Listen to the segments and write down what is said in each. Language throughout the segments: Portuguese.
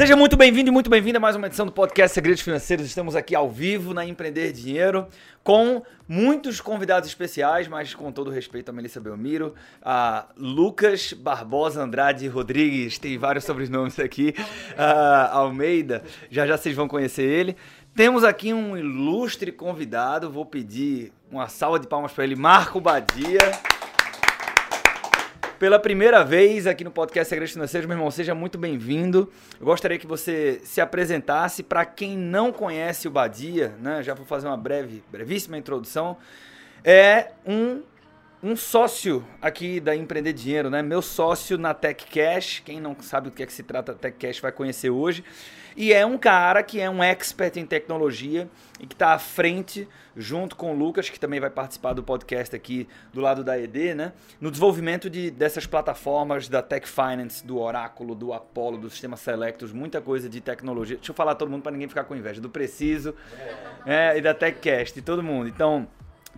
Seja muito bem-vindo e muito bem-vinda a mais uma edição do podcast Segredos Financeiros. Estamos aqui ao vivo na Empreender Dinheiro com muitos convidados especiais, mas com todo respeito a Melissa Belmiro, a Lucas Barbosa Andrade Rodrigues, tem vários sobrenomes aqui, a Almeida, já já vocês vão conhecer ele. Temos aqui um ilustre convidado, vou pedir uma salva de palmas para ele, Marco Badia. Pela primeira vez aqui no podcast Segredos Financeiros, meu irmão, seja muito bem-vindo. Eu gostaria que você se apresentasse para quem não conhece o Badia, né? Já vou fazer uma breve, brevíssima introdução. É um um sócio aqui da Empreender Dinheiro, né? Meu sócio na Tech Cash. Quem não sabe do que é que se trata Tech Cash vai conhecer hoje. E é um cara que é um expert em tecnologia e que está à frente, junto com o Lucas, que também vai participar do podcast aqui do lado da ED, né? No desenvolvimento de, dessas plataformas da Tech Finance, do Oráculo, do Apollo, do Sistema Selectus, muita coisa de tecnologia. Deixa eu falar todo mundo para ninguém ficar com inveja. Do Preciso é, e da TechCast, todo mundo. Então,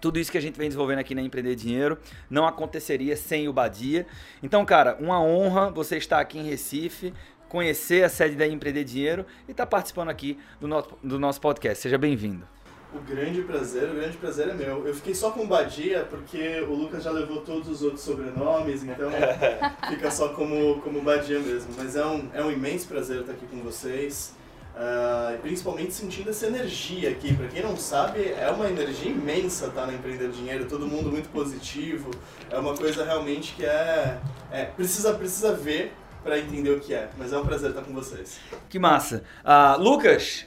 tudo isso que a gente vem desenvolvendo aqui na Empreender Dinheiro não aconteceria sem o Badia. Então, cara, uma honra você estar aqui em Recife, conhecer a sede da Empreender Dinheiro e estar participando aqui do nosso, do nosso podcast. Seja bem-vindo. O grande prazer, o grande prazer é meu. Eu fiquei só com Badia porque o Lucas já levou todos os outros sobrenomes, então fica só como, como Badia mesmo. Mas é um, é um imenso prazer estar aqui com vocês. Uh, principalmente sentindo essa energia aqui. Para quem não sabe, é uma energia imensa estar tá, na Empreender Dinheiro, todo mundo muito positivo. É uma coisa realmente que é, é precisa precisa ver para entender o que é. Mas é um prazer estar com vocês. Que massa. Uh, Lucas,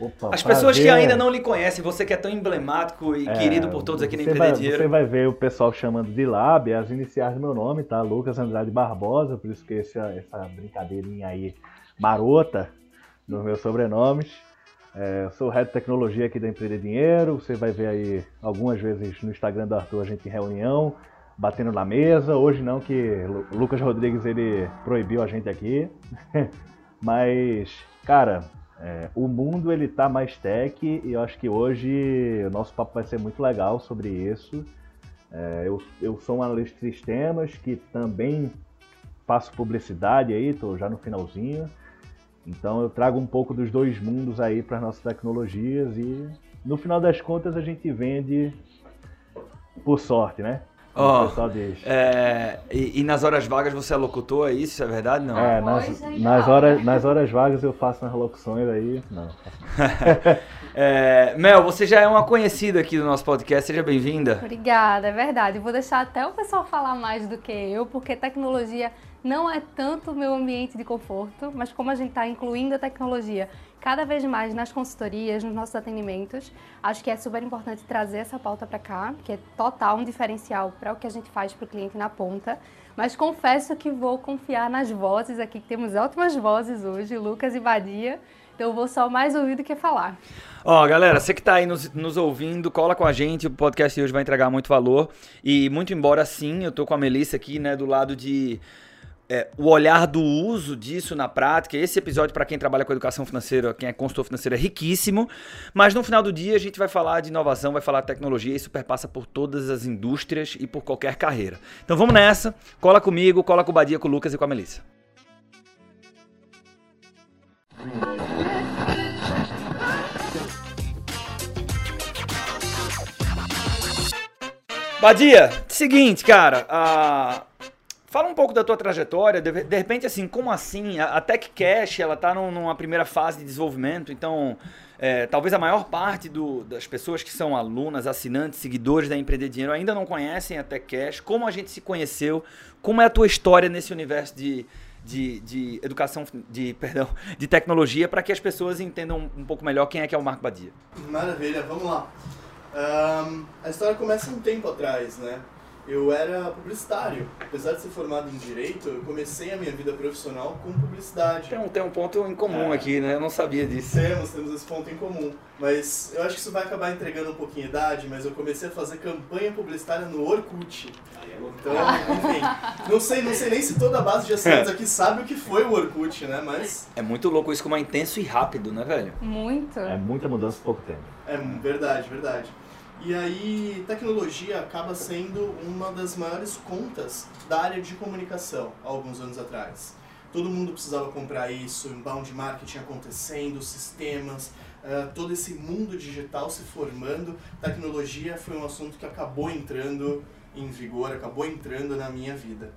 Opa, As pessoas que ainda não lhe conhecem, você que é tão emblemático e é, querido por todos aqui na Empreender Dinheiro. Você vai ver o pessoal chamando de Lab, as iniciais do meu nome, tá? Lucas Andrade Barbosa, por isso que essa, essa brincadeirinha aí marota nos meus sobrenomes. É, eu sou o Head de Tecnologia aqui da Empreender Dinheiro. Você vai ver aí algumas vezes no Instagram do Arthur a gente em reunião, batendo na mesa. Hoje não, que o Lucas Rodrigues ele proibiu a gente aqui. Mas, cara, é, o mundo ele tá mais tech e eu acho que hoje o nosso papo vai ser muito legal sobre isso. É, eu, eu sou um analista de sistemas que também faço publicidade aí, tô já no finalzinho. Então eu trago um pouco dos dois mundos aí para as nossas tecnologias e no final das contas a gente vende por sorte, né? Oh, é, e, e, nas horas vagas você é locutor, é isso? É verdade? Não. É, nas, nas, horas, nas horas vagas eu faço nas locuções aí. Não. é, Mel, você já é uma conhecida aqui do nosso podcast, seja bem-vinda. Obrigada, é verdade. Vou deixar até o pessoal falar mais do que eu, porque tecnologia não é tanto o meu ambiente de conforto, mas como a gente está incluindo a tecnologia cada vez mais nas consultorias, nos nossos atendimentos, acho que é super importante trazer essa pauta para cá, que é total um diferencial para o que a gente faz para o cliente na ponta. Mas confesso que vou confiar nas vozes aqui, que temos ótimas vozes hoje, Lucas e Badia. Então eu vou só mais ouvir do que falar. Ó, galera, você que está aí nos, nos, ouvindo, cola com a gente, o podcast de hoje vai entregar muito valor. E muito embora sim, eu tô com a Melissa aqui, né, do lado de é, o olhar do uso disso na prática. Esse episódio, para quem trabalha com educação financeira, quem é consultor financeiro, é riquíssimo. Mas no final do dia, a gente vai falar de inovação, vai falar de tecnologia. Isso perpassa por todas as indústrias e por qualquer carreira. Então vamos nessa. Cola comigo, cola com o Badia, com o Lucas e com a Melissa. Badia, seguinte, cara. Uh Fala um pouco da tua trajetória, de, de repente, assim, como assim? A, a Tech Cash, ela tá num, numa primeira fase de desenvolvimento, então é, talvez a maior parte do, das pessoas que são alunas, assinantes, seguidores da Empreender Dinheiro ainda não conhecem a Tech Cash, como a gente se conheceu, como é a tua história nesse universo de, de, de educação, de, perdão, de tecnologia, para que as pessoas entendam um pouco melhor quem é que é o Marco Badia. Maravilha, vamos lá. Um, a história começa um tempo atrás, né? Eu era publicitário. Apesar de ser formado em Direito, eu comecei a minha vida profissional com publicidade. Tem um, tem um ponto em comum é. aqui, né? Eu não sabia disso. Temos, temos esse ponto em comum. Mas eu acho que isso vai acabar entregando um pouquinho de idade, mas eu comecei a fazer campanha publicitária no Orkut. Então, enfim, não sei, não sei nem se toda a base de assinantes aqui sabe o que foi o Orkut, né? Mas... É muito louco isso como é intenso e rápido, né, velho? Muito. É muita mudança em pouco tempo. É verdade, verdade. E aí, tecnologia acaba sendo uma das maiores contas da área de comunicação, há alguns anos atrás. todo mundo precisava comprar isso, inbound marketing acontecendo, sistemas, uh, todo esse mundo digital se formando. Tecnologia foi um assunto que acabou entrando em vigor, acabou entrando na minha vida.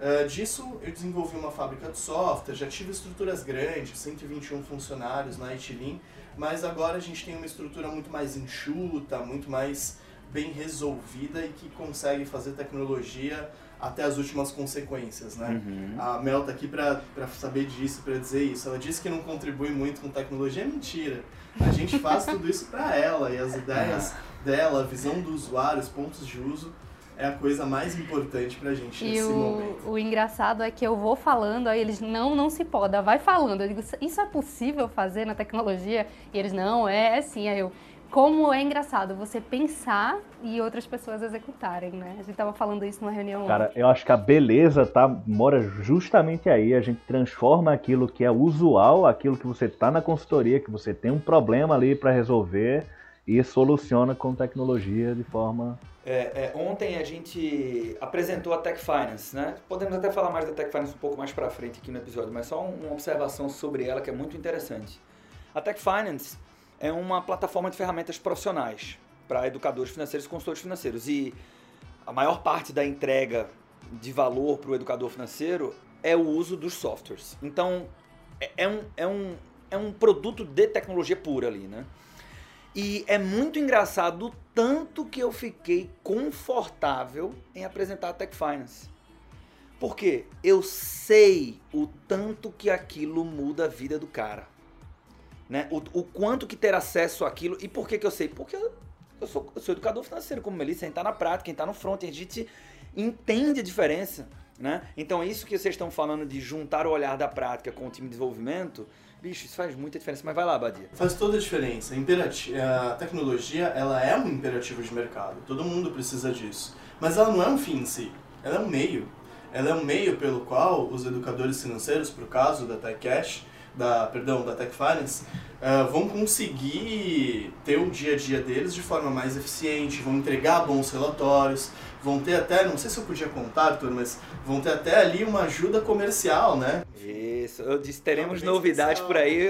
Uh, disso eu desenvolvi uma fábrica de software, já tive estruturas grandes, 121 funcionários na Itilin, mas agora a gente tem uma estrutura muito mais enxuta, muito mais bem resolvida e que consegue fazer tecnologia até as últimas consequências, né? Uhum. A Mel tá aqui para saber disso, para dizer isso. Ela disse que não contribui muito com tecnologia, é mentira. A gente faz tudo isso para ela e as ideias dela, a visão do usuário, os pontos de uso é a coisa mais importante pra gente e nesse o, momento. o engraçado é que eu vou falando, aí eles, não, não se pode, vai falando. Eu digo, isso é possível fazer na tecnologia? E eles, não, é, é sim. Aí eu, como é engraçado você pensar e outras pessoas executarem, né? A gente tava falando isso numa reunião. Cara, eu acho que a beleza tá mora justamente aí. A gente transforma aquilo que é usual, aquilo que você tá na consultoria, que você tem um problema ali para resolver e soluciona com tecnologia de forma é, é, ontem a gente apresentou a Tech Finance, né? Podemos até falar mais da Tech Finance um pouco mais para frente aqui no episódio, mas só uma observação sobre ela que é muito interessante. A Tech Finance é uma plataforma de ferramentas profissionais para educadores financeiros e consultores financeiros. E a maior parte da entrega de valor para o educador financeiro é o uso dos softwares. Então, é, é um, é, um, é um produto de tecnologia pura ali, né? E é muito engraçado o tanto que eu fiquei confortável em apresentar a Tech Finance. Porque eu sei o tanto que aquilo muda a vida do cara. Né? O, o quanto que ter acesso àquilo. E por que, que eu sei? Porque eu, eu, sou, eu sou educador financeiro, como Melissa, quem está na prática, quem está no front, a gente entende a diferença. Né? Então, isso que vocês estão falando de juntar o olhar da prática com o time de desenvolvimento, Bicho, isso faz muita diferença, mas vai lá, Badia. Faz toda a diferença. A tecnologia, ela é um imperativo de mercado. Todo mundo precisa disso. Mas ela não é um fim em si. Ela é um meio. Ela é um meio pelo qual os educadores financeiros, o caso da TechCash, da, perdão, da Tech Finance, uh, vão conseguir ter o dia a dia deles de forma mais eficiente, vão entregar bons relatórios, vão ter até, não sei se eu podia contar, Arthur, mas vão ter até ali uma ajuda comercial, né? Isso, eu disse, teremos novidades por aí.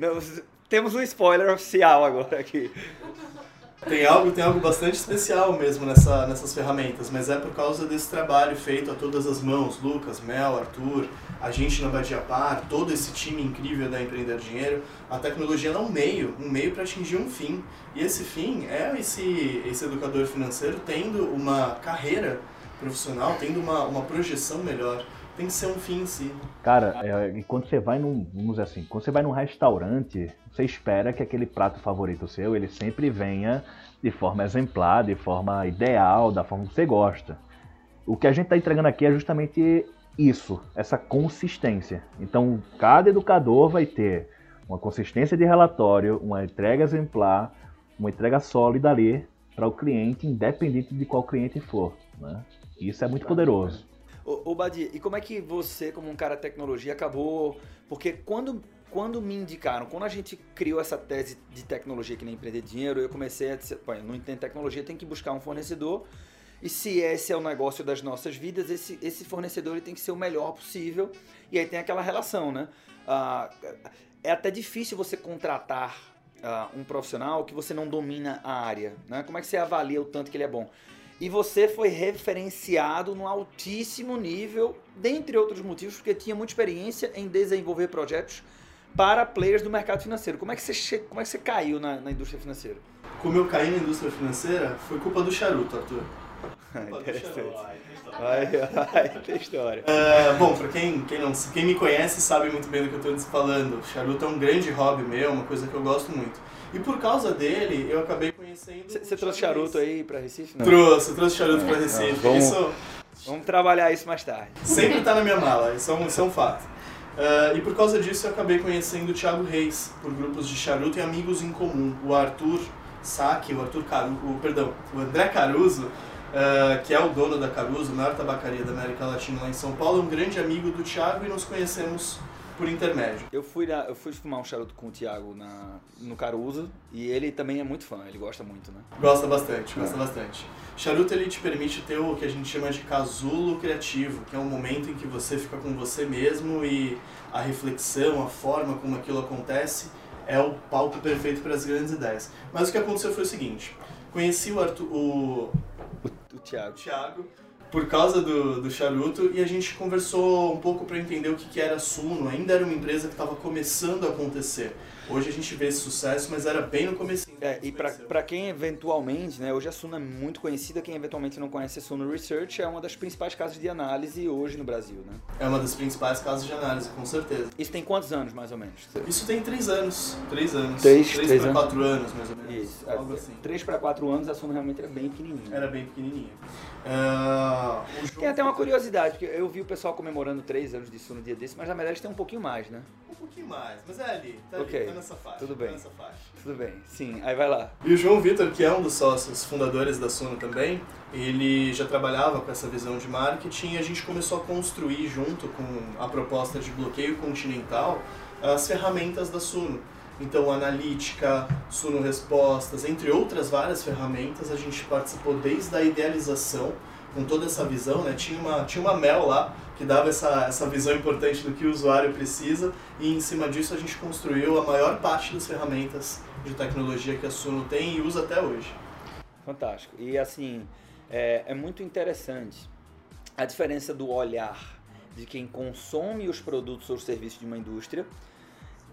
temos um spoiler oficial agora aqui. Tem algo, tem algo bastante especial mesmo nessa, nessas ferramentas, mas é por causa desse trabalho feito a todas as mãos, Lucas, Mel, Arthur, a gente na Badia Par, todo esse time incrível da Empreender Dinheiro. A tecnologia é um meio, um meio para atingir um fim. E esse fim é esse, esse educador financeiro tendo uma carreira profissional, tendo uma, uma projeção melhor tem que ser um fim em si. Cara, é, quando você vai num, vamos dizer assim, quando você vai num restaurante, você espera que aquele prato favorito seu, ele sempre venha de forma exemplar, de forma ideal, da forma que você gosta. O que a gente está entregando aqui é justamente isso, essa consistência. Então, cada educador vai ter uma consistência de relatório, uma entrega exemplar, uma entrega sólida ali para o cliente, independente de qual cliente for. Né? Isso é muito poderoso. Ô, ô Badi, e como é que você, como um cara de tecnologia, acabou. Porque quando, quando me indicaram, quando a gente criou essa tese de tecnologia que nem empreender dinheiro, eu comecei a dizer, não entendo tecnologia, tem que buscar um fornecedor. E se esse é o negócio das nossas vidas, esse, esse fornecedor ele tem que ser o melhor possível. E aí tem aquela relação, né? Ah, é até difícil você contratar ah, um profissional que você não domina a área. Né? Como é que você avalia o tanto que ele é bom? E você foi referenciado no altíssimo nível, dentre outros motivos, porque tinha muita experiência em desenvolver projetos para players do mercado financeiro. Como é que você, como é que você caiu na, na indústria financeira? Como eu caí na indústria financeira, foi culpa do charuto, Arthur. Interessante. Vai, vai, tem história. Uh, bom, pra quem, quem, não, quem me conhece sabe muito bem do que eu estou falando. Charuto é um grande hobby meu, uma coisa que eu gosto muito. E por causa dele, eu acabei conhecendo. Você trouxe charuto aí pra Recife? Não? Trouxe, trouxe charuto pra Recife. Não, vamos, isso... vamos trabalhar isso mais tarde. Sempre tá na minha mala, isso é um, isso é um fato. Uh, e por causa disso eu acabei conhecendo o Thiago Reis, por grupos de charuto e amigos em comum. O Arthur Saque, o Arthur Caruso, o, perdão, o André Caruso, uh, que é o dono da Caruso, maior tabacaria da América Latina lá em São Paulo, é um grande amigo do Thiago e nos conhecemos por intermédio. Eu fui, na, eu fui fumar um charuto com o Thiago na, no Caruso e ele também é muito fã, ele gosta muito, né? Gosta bastante, gosta é. bastante. Charuto ele te permite ter o que a gente chama de casulo criativo, que é um momento em que você fica com você mesmo e a reflexão, a forma como aquilo acontece é o palco perfeito para as grandes ideias. Mas o que aconteceu foi o seguinte: conheci o Arthur, o, o, o Thiago. Thiago por causa do, do charuto e a gente conversou um pouco para entender o que, que era Suno. Ainda era uma empresa que estava começando a acontecer. Hoje a gente vê esse sucesso, mas era bem no começo. É, e para quem eventualmente, né, hoje a Suno é muito conhecida, quem eventualmente não conhece a Suno Research é uma das principais casas de análise hoje no Brasil, né? É uma das principais casas de análise, com certeza. Isso tem quantos anos, mais ou menos? Isso tem três anos. Três anos. Três, três, três para anos. quatro anos, mais ou menos. Isso. Algo assim. Três para quatro anos a Suno realmente era bem pequenininha. Era bem pequenininha. Uh, tem até uma curiosidade, porque eu vi o pessoal comemorando três anos de Suno no dia desse, mas na verdade tem um pouquinho mais, né? Um pouquinho mais, mas é ali, tá okay. ali, tá nessa faixa. Tudo bem. Tá nessa faixa. Tudo bem, sim. Aí vai lá. E o João Vitor, que é um dos sócios fundadores da Suno também, ele já trabalhava com essa visão de marketing e a gente começou a construir junto com a proposta de bloqueio continental as ferramentas da Suno. Então, analítica, Suno Respostas, entre outras várias ferramentas, a gente participou desde a idealização, com toda essa visão, né? Tinha uma, tinha uma Mel lá, que dava essa, essa visão importante do que o usuário precisa, e em cima disso a gente construiu a maior parte das ferramentas de tecnologia que a Suno tem e usa até hoje. Fantástico. E assim, é, é muito interessante a diferença do olhar de quem consome os produtos ou serviços de uma indústria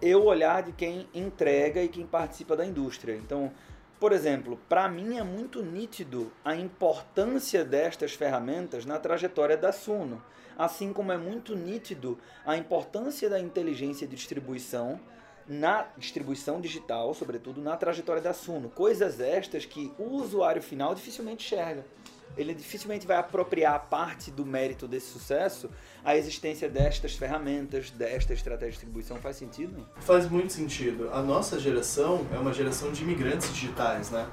e o olhar de quem entrega e quem participa da indústria. Então, por exemplo, para mim é muito nítido a importância destas ferramentas na trajetória da Suno, assim como é muito nítido a importância da inteligência de distribuição na distribuição digital, sobretudo na trajetória da Suno. Coisas estas que o usuário final dificilmente enxerga ele dificilmente vai apropriar parte do mérito desse sucesso a existência destas ferramentas, desta estratégia de distribuição. Faz sentido? Faz muito sentido. A nossa geração é uma geração de imigrantes digitais, né?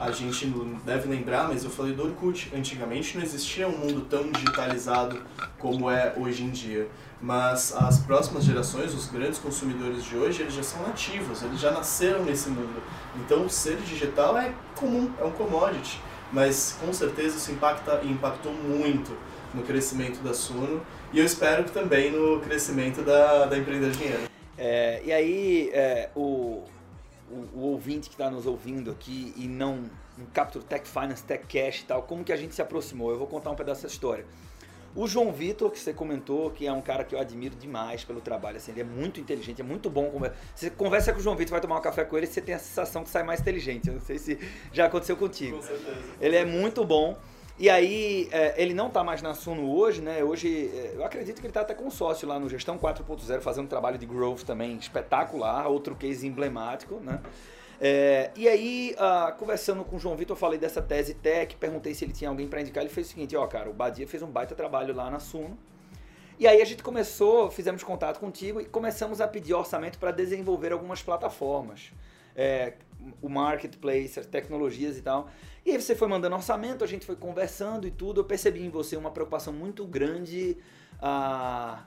A gente deve lembrar, mas eu falei do Orkut. Antigamente não existia um mundo tão digitalizado como é hoje em dia. Mas as próximas gerações, os grandes consumidores de hoje, eles já são nativos, eles já nasceram nesse mundo. Então, ser digital é comum, é um commodity mas com certeza isso impacta, impactou muito no crescimento da Suno e eu espero que também no crescimento da, da Empreender Dinheiro. É, e aí, é, o, o, o, ouvinte que está nos ouvindo aqui e não, não captura Tech Finance, Tech Cash e tal, como que a gente se aproximou? Eu vou contar um pedaço dessa história. O João Vitor, que você comentou, que é um cara que eu admiro demais pelo trabalho, assim, ele é muito inteligente, é muito bom. Você conversa com o João Vitor, vai tomar um café com ele, você tem a sensação que sai mais inteligente. Eu não sei se já aconteceu contigo. Com certeza. Ele é muito bom. E aí, é, ele não está mais na Suno hoje, né? Hoje, é, eu acredito que ele está até com sócio lá no Gestão 4.0, fazendo um trabalho de growth também espetacular, outro case emblemático, né? É, e aí, uh, conversando com o João Vitor, eu falei dessa tese tech, perguntei se ele tinha alguém para indicar. Ele fez o seguinte: ó, cara, o Badia fez um baita trabalho lá na Suno. E aí a gente começou, fizemos contato contigo e começamos a pedir orçamento para desenvolver algumas plataformas. É, o marketplace, as tecnologias e tal. E aí você foi mandando orçamento, a gente foi conversando e tudo. Eu percebi em você uma preocupação muito grande. Uh,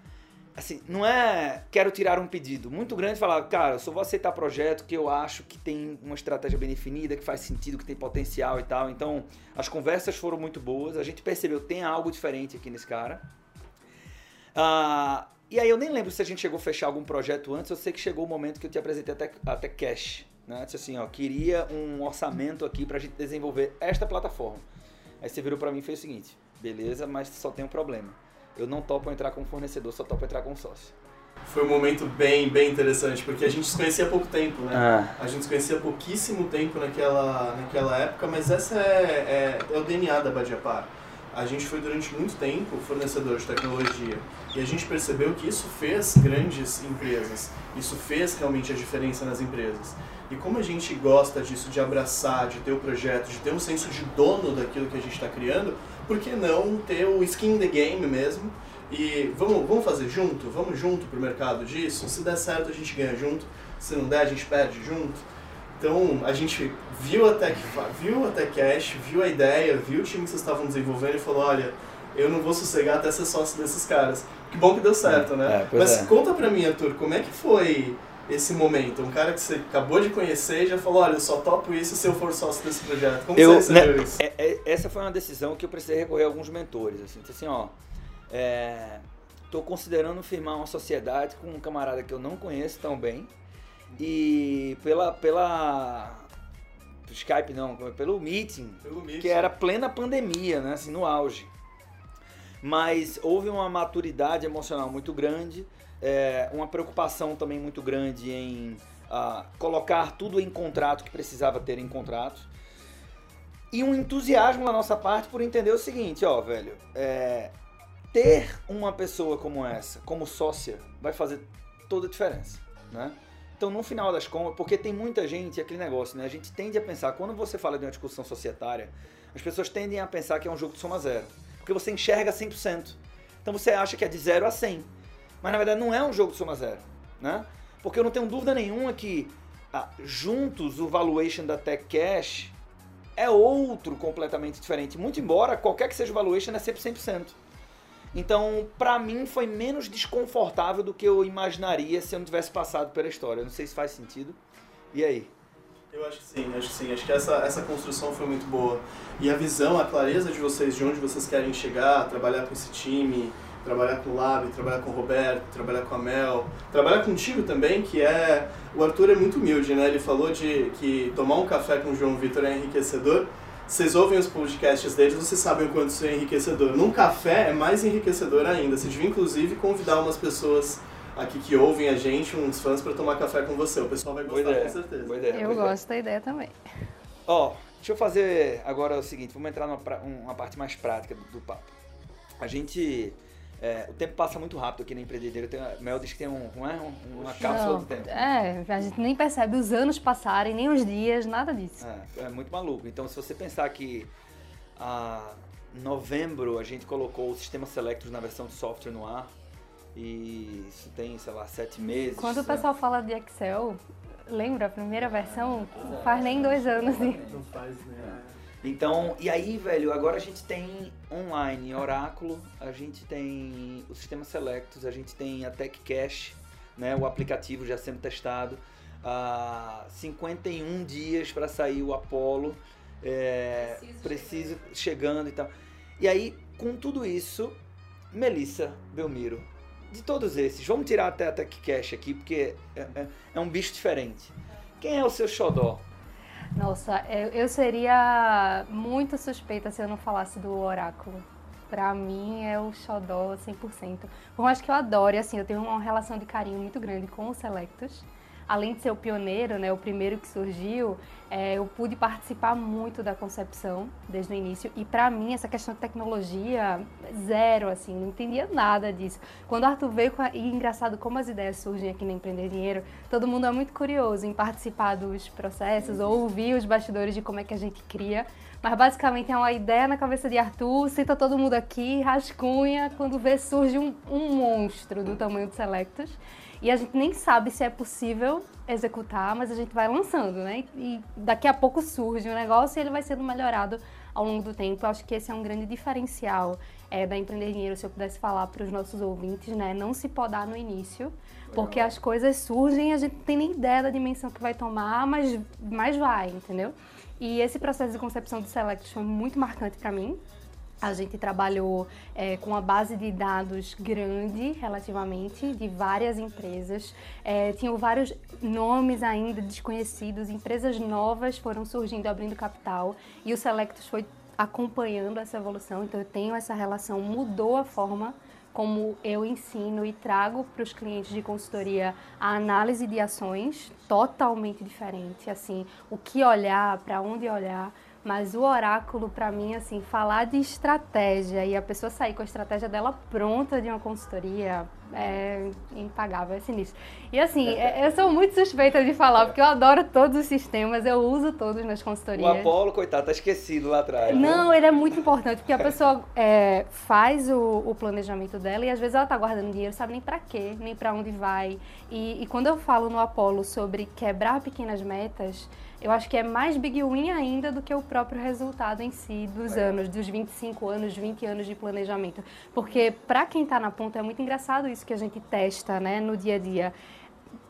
assim, não é quero tirar um pedido muito grande falar, cara, eu só vou aceitar projeto que eu acho que tem uma estratégia bem definida, que faz sentido, que tem potencial e tal. Então, as conversas foram muito boas, a gente percebeu tem algo diferente aqui nesse cara. Ah, e aí eu nem lembro se a gente chegou a fechar algum projeto antes, eu sei que chegou o momento que eu te apresentei até, até cash. Né? Disse assim, ó, queria um orçamento aqui pra gente desenvolver esta plataforma. Aí você virou para mim e fez o seguinte, beleza, mas só tem um problema eu não topo entrar com fornecedor, só topo entrar com sócio. Foi um momento bem, bem interessante, porque a gente se conhecia há pouco tempo, né? Ah. A gente se conhecia há pouquíssimo tempo naquela, naquela época, mas essa é, é, é o DNA da Badiapar. A gente foi durante muito tempo fornecedor de tecnologia e a gente percebeu que isso fez grandes empresas, isso fez realmente a diferença nas empresas. E como a gente gosta disso, de abraçar, de ter o projeto, de ter um senso de dono daquilo que a gente está criando, por que não ter o skin in the game mesmo? E vamos, vamos fazer junto? Vamos junto para o mercado disso? Se der certo, a gente ganha junto. Se não der, a gente perde junto. Então, a gente viu a Tech, viu a TechCash, viu a ideia, viu o time que vocês estavam desenvolvendo e falou, olha, eu não vou sossegar até ser sócio desses caras. Que bom que deu certo, né? É, pois Mas é. conta pra mim, Arthur, como é que foi esse momento? Um cara que você acabou de conhecer e já falou, olha, eu só topo isso se eu for sócio desse projeto. Como Eu, você né, recebeu isso? é- é- essa foi uma decisão que eu precisei recorrer a alguns mentores. Assim, Disse assim, ó, é, tô considerando firmar uma sociedade com um camarada que eu não conheço tão bem e pela pela Skype não, pelo meeting, Pelo Meet. que era plena pandemia, né, assim, no auge. Mas houve uma maturidade emocional muito grande, é, uma preocupação também muito grande em ah, colocar tudo em contrato que precisava ter em contrato. E um entusiasmo da nossa parte por entender o seguinte, ó, velho, é, ter uma pessoa como essa, como sócia, vai fazer toda a diferença, né? Então, no final das contas, porque tem muita gente, aquele negócio, né? A gente tende a pensar, quando você fala de uma discussão societária, as pessoas tendem a pensar que é um jogo de soma zero. Porque você enxerga 100%. Então você acha que é de 0 a 100. Mas na verdade não é um jogo de soma zero, né? Porque eu não tenho dúvida nenhuma que ah, juntos o valuation da Tech Cash é outro completamente diferente. Muito embora qualquer que seja o valuation é sempre 100%. Então, pra mim foi menos desconfortável do que eu imaginaria se eu não tivesse passado pela história. Não sei se faz sentido. E aí? Eu acho que sim, acho que sim. Acho que essa, essa construção foi muito boa. E a visão, a clareza de vocês, de onde vocês querem chegar, trabalhar com esse time, trabalhar com o Lab, trabalhar com o Roberto, trabalhar com a Mel, trabalhar contigo também, que é... O Arthur é muito humilde, né? Ele falou de que tomar um café com o João Vitor é enriquecedor. Vocês ouvem os podcasts deles, vocês sabem o quanto isso é enriquecedor. Num café é mais enriquecedor ainda. Você devia, inclusive, convidar umas pessoas aqui que ouvem a gente, uns fãs, para tomar café com você. O pessoal vai gostar, ideia. com certeza. Boa ideia. Eu boa ideia. gosto da ideia também. Ó, deixa eu fazer agora o seguinte, vamos entrar numa uma parte mais prática do, do papo. A gente. É, o tempo passa muito rápido aqui na empreendedoria. Tem, a Mel diz que tem um, não é? Um- uma cápsula Não, do tempo. é, a gente nem percebe os anos passarem, nem os dias, nada disso. É, é muito maluco. Então, se você pensar que a novembro a gente colocou o sistema Selectus na versão de software no ar e isso tem, sei lá, sete meses. Quando o né? pessoal fala de Excel, lembra a primeira versão? Não faz nem dois anos. e- Não faz, né? Então, e aí, velho, agora a gente tem online Oráculo, a gente tem o sistema Selectus, a gente tem a Tech Cash, né, o aplicativo já sendo testado, ah, 51 dias para sair o Apollo, é, Preciso preciso chegando e tal. E aí, com tudo isso, Melissa Belmiro, de todos esses, vamos tirar até a Tech Cash aqui, porque é, é- é um bicho diferente. Quem é o seu xodó? Nossa, eu, seria muito suspeita se eu não falasse do oráculo. Pra mim é o xodó 100%. Por mais que eu adore, assim, eu tenho uma relação de carinho muito grande com o Selectus. Além de ser o pioneiro, né, o primeiro que surgiu, é, eu pude participar muito da concepção desde o início. E pra mim, essa questão de tecnologia, zero, assim, não entendia nada disso. Quando o Arthur veio, com a, e engraçado como as ideias surgem aqui na Empreender Dinheiro, todo mundo é muito curioso em participar dos processos ou ouvir os bastidores de como é que a gente cria. Mas basicamente é uma ideia na cabeça de Arthur, senta todo mundo aqui, rascunha, quando vê surge um, um monstro do tamanho do Selectus. E a gente nem sabe se é possível executar, mas a gente vai lançando, né? E daqui a pouco surge o negócio e ele vai sendo melhorado ao longo do tempo. Eu acho que esse é um grande diferencial é, da Empreender Dinheiro, se eu pudesse falar para os nossos ouvintes, né? Não se podar no início, porque as coisas surgem e a gente não tem nem ideia da dimensão que vai tomar, mas, mas vai, entendeu? E esse processo de concepção do Select foi muito marcante para mim. A gente trabalhou é, com uma base de dados grande, relativamente, de várias empresas. É, tinham vários nomes ainda desconhecidos, empresas novas foram surgindo, abrindo capital, e o Selectus foi acompanhando essa evolução. Então, eu tenho essa relação, mudou a forma como eu ensino e trago para os clientes de consultoria a análise de ações totalmente diferente, assim, o que olhar, para onde olhar, mas o oráculo para mim assim, falar de estratégia e a pessoa sair com a estratégia dela pronta de uma consultoria, é impagável, é sinistro. E assim, é, eu sou muito suspeita de falar, porque eu adoro todos os sistemas, eu uso todos nas consultorias. O Apolo, coitado, tá esquecido lá atrás. Não, né? ele é muito importante, porque a pessoa é, faz o, o, planejamento dela e às vezes ela tá guardando dinheiro, sabe nem para quê, nem para onde vai. E, e quando eu falo no Apolo sobre quebrar pequenas metas, eu acho que é mais big win ainda do que o próprio resultado em si dos é. anos, dos 25 anos, 20 anos de planejamento. Porque para quem está na ponta é muito engraçado isso que a gente testa, né, no dia a dia.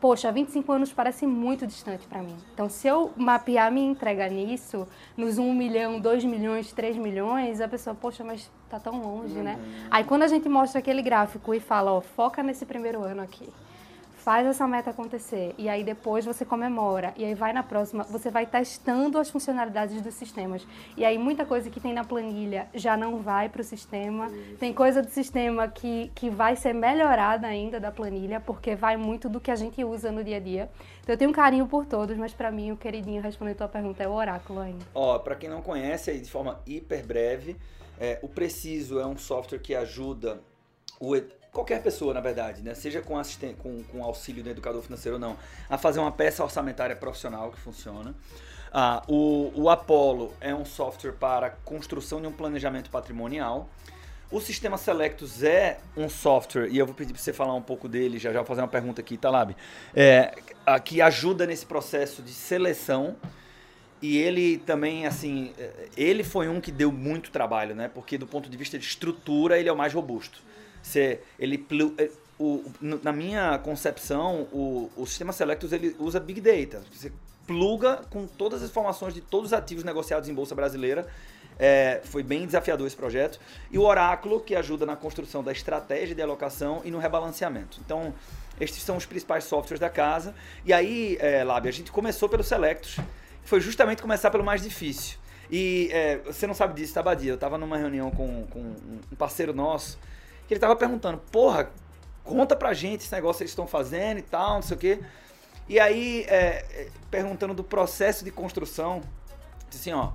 Poxa, 25 anos parece muito distante para mim. Então, se eu mapear minha entrega nisso, nos 1 milhão, 2 milhões, 3 milhões, a pessoa, poxa, mas tá tão longe, né? uhum. né? Aí, quando a gente mostra aquele gráfico e fala, ó, foca nesse primeiro ano aqui faz essa meta acontecer e aí depois você comemora e aí vai na próxima, você vai testando as funcionalidades dos sistemas. E aí muita coisa que tem na planilha já não vai para o sistema. Isso. Tem coisa do sistema que, que vai ser melhorada ainda da planilha, porque vai muito do que a gente usa no dia a dia. Então eu tenho um carinho por todos, mas para mim o queridinho responder a tua pergunta é o oráculo ainda. Ó, para quem não conhece aí de forma hiper breve, é, o Preciso é um software que ajuda o qualquer pessoa, na verdade, né? seja com, assistente, com, com auxílio do educador financeiro ou não, a fazer uma peça orçamentária profissional que funciona. Ah, o, o Apollo é um software para construção de um planejamento patrimonial. O sistema Selectus é um software, e eu vou pedir para você falar um pouco dele, já já vou fazer uma pergunta aqui, Talab, é, que ajuda nesse processo de seleção. E ele também, assim, é, ele foi um que deu muito trabalho, né? Porque do ponto de vista de estrutura, ele é o mais robusto. Você, ele, é, o, na minha concepção, o, o sistema Selectus ele usa Big Data. Você pluga com todas as informações de todos os ativos negociados em Bolsa Brasileira. É, foi bem desafiador esse projeto. E o Oráculo, que ajuda na construção da estratégia de alocação e no rebalanceamento. Então, estes são os principais softwares da casa. E aí, é, Lab, a gente começou pelo Selectus. Foi justamente começar pelo mais difícil. E é, você não sabe disso, tá, Badia? Eu estava numa reunião com, com um parceiro nosso que ele tava perguntando, porra, conta pra gente esse negócio que eles estão fazendo e tal, não sei o quê. E aí, é, é perguntando do processo de construção, assim, ó,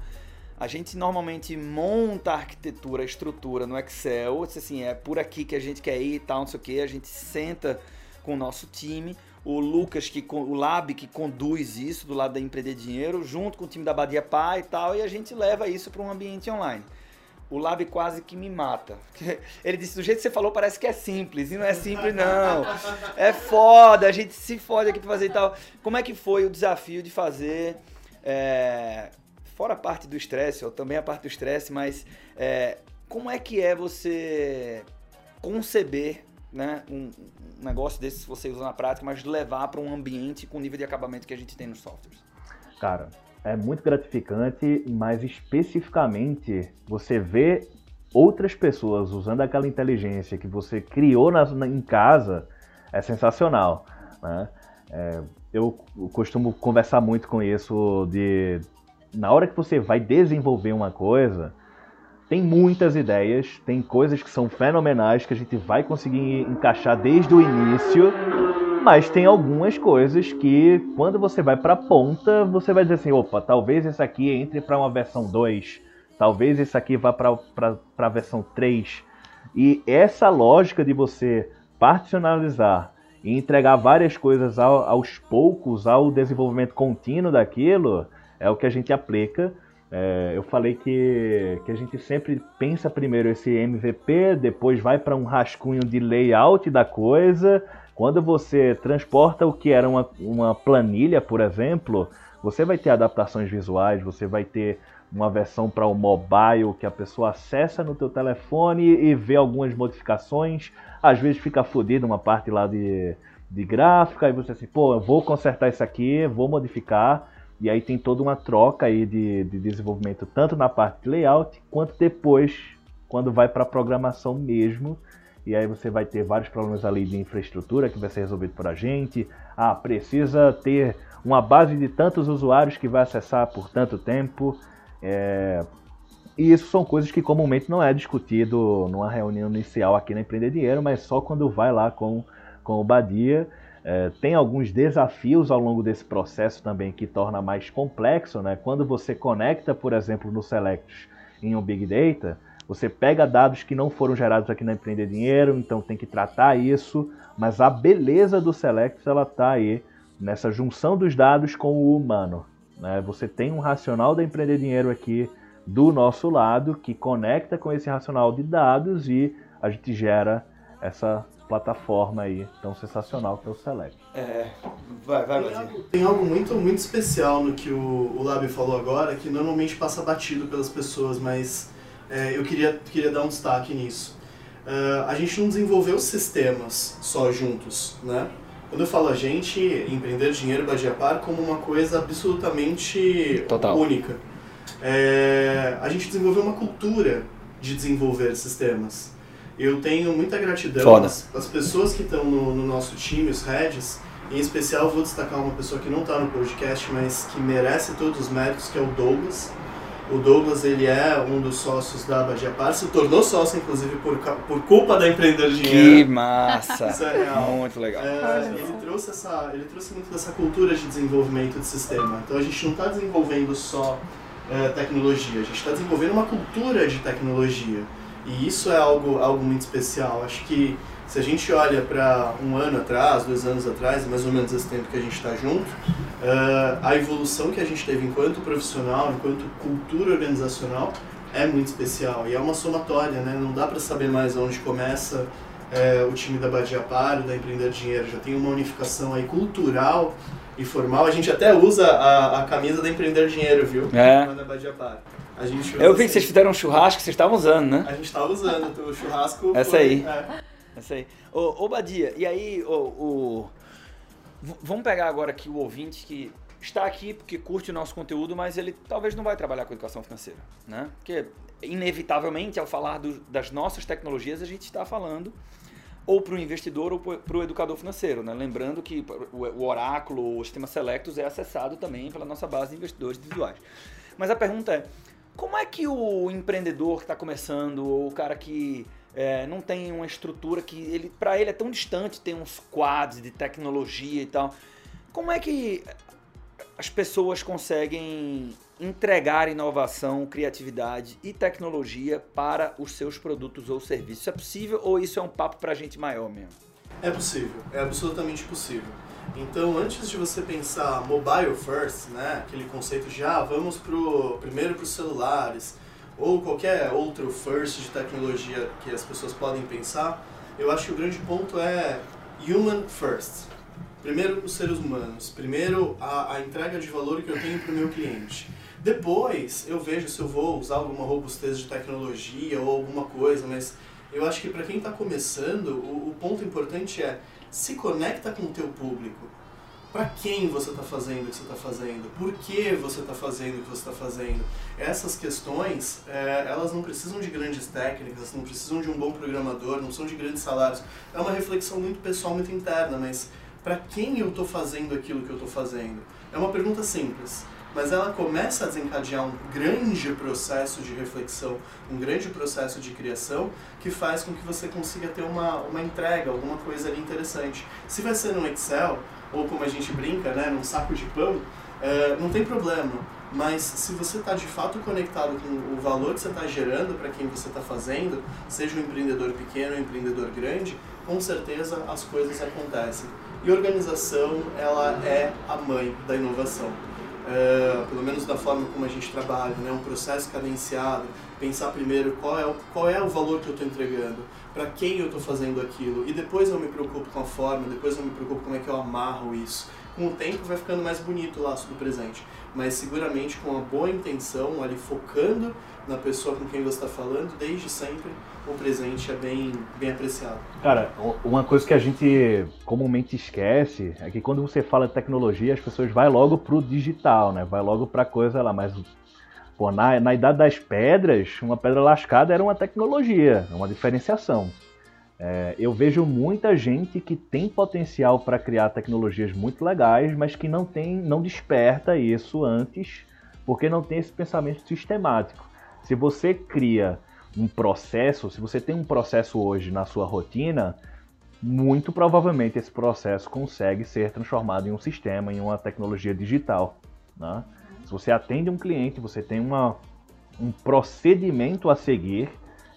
a gente normalmente monta a arquitetura, a estrutura no Excel, assim, é por aqui que a gente quer ir e tal, não sei o quê, a gente senta com o nosso time, o Lucas, que o Lab, que conduz isso do lado da Empreender Dinheiro, junto com o time da Badia Pai e tal, e a gente leva isso para um ambiente online o Lab quase que me mata. Ele disse, do jeito que você falou, parece que é simples. E não é simples, não. É foda, a gente se fode aqui pra fazer e tal. Como é que foi o desafio de fazer, é, fora a parte do estresse, ou também a parte do estresse, mas é, como é que é você conceber né, um, um negócio desse que você usa na prática, mas levar para um ambiente com o nível de acabamento que a gente tem nos softwares? Cara, é muito gratificante, mas especificamente você vê outras pessoas usando aquela inteligência que você criou na, na, em casa é sensacional. Né? É, eu costumo conversar muito com isso de na hora que você vai desenvolver uma coisa, tem muitas ideias, tem coisas que são fenomenais que a gente vai conseguir encaixar desde o início mas tem algumas coisas que, quando você vai para a ponta, você vai dizer assim: opa, talvez esse aqui entre para uma versão 2, talvez esse aqui vá para a versão 3. E essa lógica de você particionalizar e entregar várias coisas ao, aos poucos, ao desenvolvimento contínuo daquilo, é o que a gente aplica. É, eu falei que, que a gente sempre pensa primeiro esse MVP, depois vai para um rascunho de layout da coisa, quando você transporta o que era uma, uma planilha, por exemplo, você vai ter adaptações visuais, você vai ter uma versão para o mobile que a pessoa acessa no teu telefone e vê algumas modificações. Às vezes fica fodido uma parte lá de, de gráfica e você assim, pô, eu vou consertar isso aqui, vou modificar. E aí tem toda uma troca aí de, de desenvolvimento, tanto na parte de layout, quanto depois, quando vai para a programação mesmo, e aí você vai ter vários problemas ali de infraestrutura que vai ser resolvido por a gente. Ah, precisa ter uma base de tantos usuários que vai acessar por tanto tempo. É... E isso são coisas que comumente não é discutido numa reunião inicial aqui na Empreender Dinheiro, mas só quando vai lá com, com o Badia. É, tem alguns desafios ao longo desse processo também que torna mais complexo, né? Quando você conecta, por exemplo, no Select em um Big Data, Você pega dados que não foram gerados aqui na Empreender Dinheiro, então tem que tratar isso, mas a beleza do Selectus ela está aí nessa junção dos dados com o humano. Né? Você tem um racional da Empreender Dinheiro aqui do nosso lado que conecta com esse racional de dados e a gente gera essa plataforma aí tão sensacional que é o Select. É, vai, vai, tem, algo, tem algo muito, muito especial no que o, o Lab falou agora, que normalmente passa batido pelas pessoas, mas é, eu queria, queria dar um destaque nisso. Uh, a gente não desenvolveu sistemas só juntos, né? Quando eu falo a gente, empreender dinheiro Badiapar como uma coisa absolutamente Total. única. É, a gente desenvolveu uma cultura de desenvolver sistemas. Eu tenho muita gratidão às, às, pessoas que estão no, no, nosso time, os heads. Em especial, vou destacar uma pessoa que não está no podcast, mas que merece todos os méritos, que é o Douglas. O Douglas, ele é um dos sócios da Badia Par, se tornou sócio, inclusive, por, por culpa da Empreender Dinheiro. Que massa! Isso é real. Muito legal. É, ele, trouxe essa, ele trouxe muito dessa cultura de desenvolvimento de sistema. Então, a gente não está desenvolvendo só é, tecnologia, a gente está desenvolvendo uma cultura de tecnologia. E isso é algo, algo muito especial. Acho que se a gente olha para um ano atrás, dois anos atrás, mais ou menos esse tempo que a gente está junto, uh, a evolução que a gente teve enquanto profissional, enquanto cultura organizacional, é muito especial. E é uma somatória, né? Não dá para saber mais onde começa é, o time da Badia Paro, da Empreender Dinheiro. Já tem uma unificação aí cultural e formal. A gente até usa a, a camisa da Empreender Dinheiro, viu? É. Da Badia Paro. A gente Eu vi que vocês fizeram um churrasco vocês estavam usando, né? A gente estava usando, o churrasco. Essa foi, aí. É. Essa aí. Ô, ô Badia, e aí, ô, ô, vamos pegar agora aqui o ouvinte que está aqui porque curte o nosso conteúdo, mas ele talvez não vai trabalhar com educação financeira, né? Porque, inevitavelmente, ao falar do, das nossas tecnologias, a gente está falando ou para o investidor ou para o educador financeiro, né? Lembrando que o, o oráculo, o sistema Selectus é acessado também pela nossa base de investidores individuais. Mas a pergunta é, como é que o empreendedor que está começando, ou o cara que é, não tem uma estrutura que ele para ele é tão distante, tem uns quadros de tecnologia e tal, como é que as pessoas conseguem entregar inovação, criatividade e tecnologia para os seus produtos ou serviços? É possível ou isso é um papo para gente maior mesmo? É possível, é absolutamente possível. Então, antes de você pensar mobile first, né, aquele conceito de ah, vamos pro, primeiro para os celulares, ou qualquer outro first de tecnologia que as pessoas podem pensar, eu acho que o grande ponto é human first. Primeiro os seres humanos, primeiro a, a entrega de valor que eu tenho para o meu cliente. Depois eu vejo se eu vou usar alguma robustez de tecnologia ou alguma coisa, mas eu acho que para quem está começando, o, o ponto importante é se conecta com o teu público. Para quem você está fazendo o que você está fazendo? Por que você está fazendo o que você está fazendo? Essas questões, é, elas não precisam de grandes técnicas, não precisam de um bom programador, não são de grandes salários. É uma reflexão muito pessoal, muito interna, mas para quem eu estou fazendo aquilo que eu estou fazendo? É uma pergunta simples mas ela começa a desencadear um grande processo de reflexão, um grande processo de criação que faz com que você consiga ter uma, uma entrega, alguma coisa ali interessante. Se vai ser no Excel, ou como a gente brinca, né, num saco de pão, é, não tem problema. Mas se você está de fato conectado com o valor que você está gerando para quem você está fazendo, seja um empreendedor pequeno um empreendedor grande, com certeza as coisas acontecem. E organização, ela é a mãe da inovação é, pelo menos da forma como a gente trabalha, né? um processo cadenciado, pensar primeiro qual é o, qual é o valor que eu estou entregando, para quem eu estou fazendo aquilo, e depois eu me preocupo com a forma, depois eu me preocupo como é que eu amarro isso. Com o tempo vai ficando mais bonito o laço do presente, mas seguramente com uma boa intenção, ali focando na pessoa com quem você está falando, desde sempre o presente é bem, bem apreciado. Cara, uma coisa que a gente comumente esquece é que quando você fala de tecnologia, as pessoas vão logo pro digital, né? Vai logo pra coisa lá, mas pô, na, na idade das pedras, uma pedra lascada era uma tecnologia, uma diferenciação. É, eu vejo muita gente que tem potencial para criar tecnologias muito legais, mas que não tem, não desperta isso antes, porque não tem esse pensamento sistemático. Se você cria um processo, se você tem um processo hoje na sua rotina, muito provavelmente esse processo consegue ser transformado em um sistema, em uma tecnologia digital. Né? Se você atende um cliente, você tem uma, um procedimento a seguir,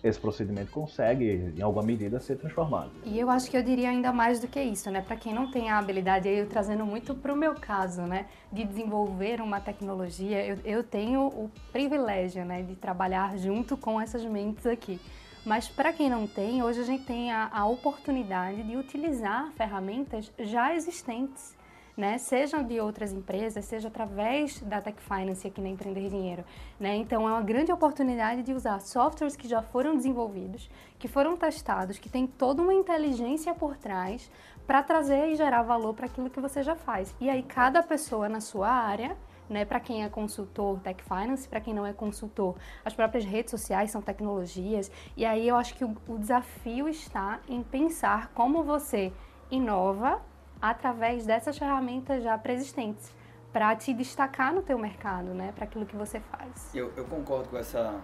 esse procedimento consegue, em alguma medida, ser transformado. E eu acho que eu diria ainda mais do que isso, né? Para quem não tem a habilidade, eu trazendo muito para o meu caso, né? De desenvolver uma tecnologia, eu, eu tenho o privilégio, né? De trabalhar junto com essas mentes aqui. Mas para quem não tem, hoje a gente tem a, a oportunidade de utilizar ferramentas já existentes né? Sejam de outras empresas, seja através da Tech Finance aqui na Empreender Dinheiro, né? Então é uma grande oportunidade de usar softwares que já foram desenvolvidos, que foram testados, que tem toda uma inteligência por trás para trazer e gerar valor para aquilo que você já faz. E aí cada pessoa na sua área né, para quem é consultor Tech Finance, para quem não é consultor, as próprias redes sociais são tecnologias. E aí eu acho que o, o desafio está em pensar como você inova através dessas ferramentas já preexistentes para te destacar no teu mercado, né? Para aquilo que você faz. Eu, eu concordo com essa.